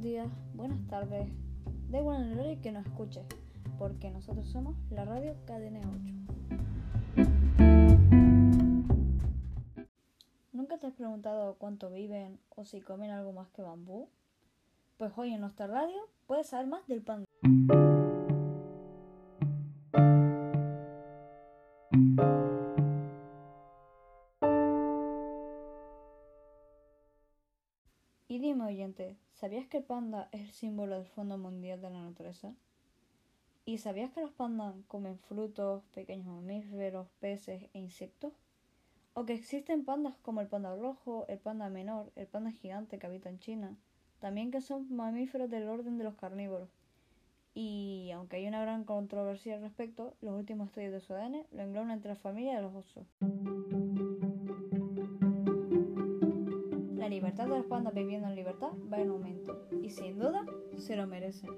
días, buenas tardes, da igual el horario que nos escuches, porque nosotros somos la radio KDN8. ¿Nunca te has preguntado cuánto viven o si comen algo más que bambú? Pues hoy en nuestra radio puedes saber más del panda. Y dime oyente, ¿sabías que el panda es el símbolo del Fondo Mundial de la Naturaleza? ¿Y sabías que los pandas comen frutos, pequeños mamíferos, peces e insectos? ¿O que existen pandas como el panda rojo, el panda menor, el panda gigante que habita en China? También que son mamíferos del orden de los carnívoros. Y aunque hay una gran controversia al respecto, los últimos estudios de su ADN lo engloban entre la familia de los osos. Libertad de los pandas viviendo en libertad va en aumento y sin duda se lo merecen.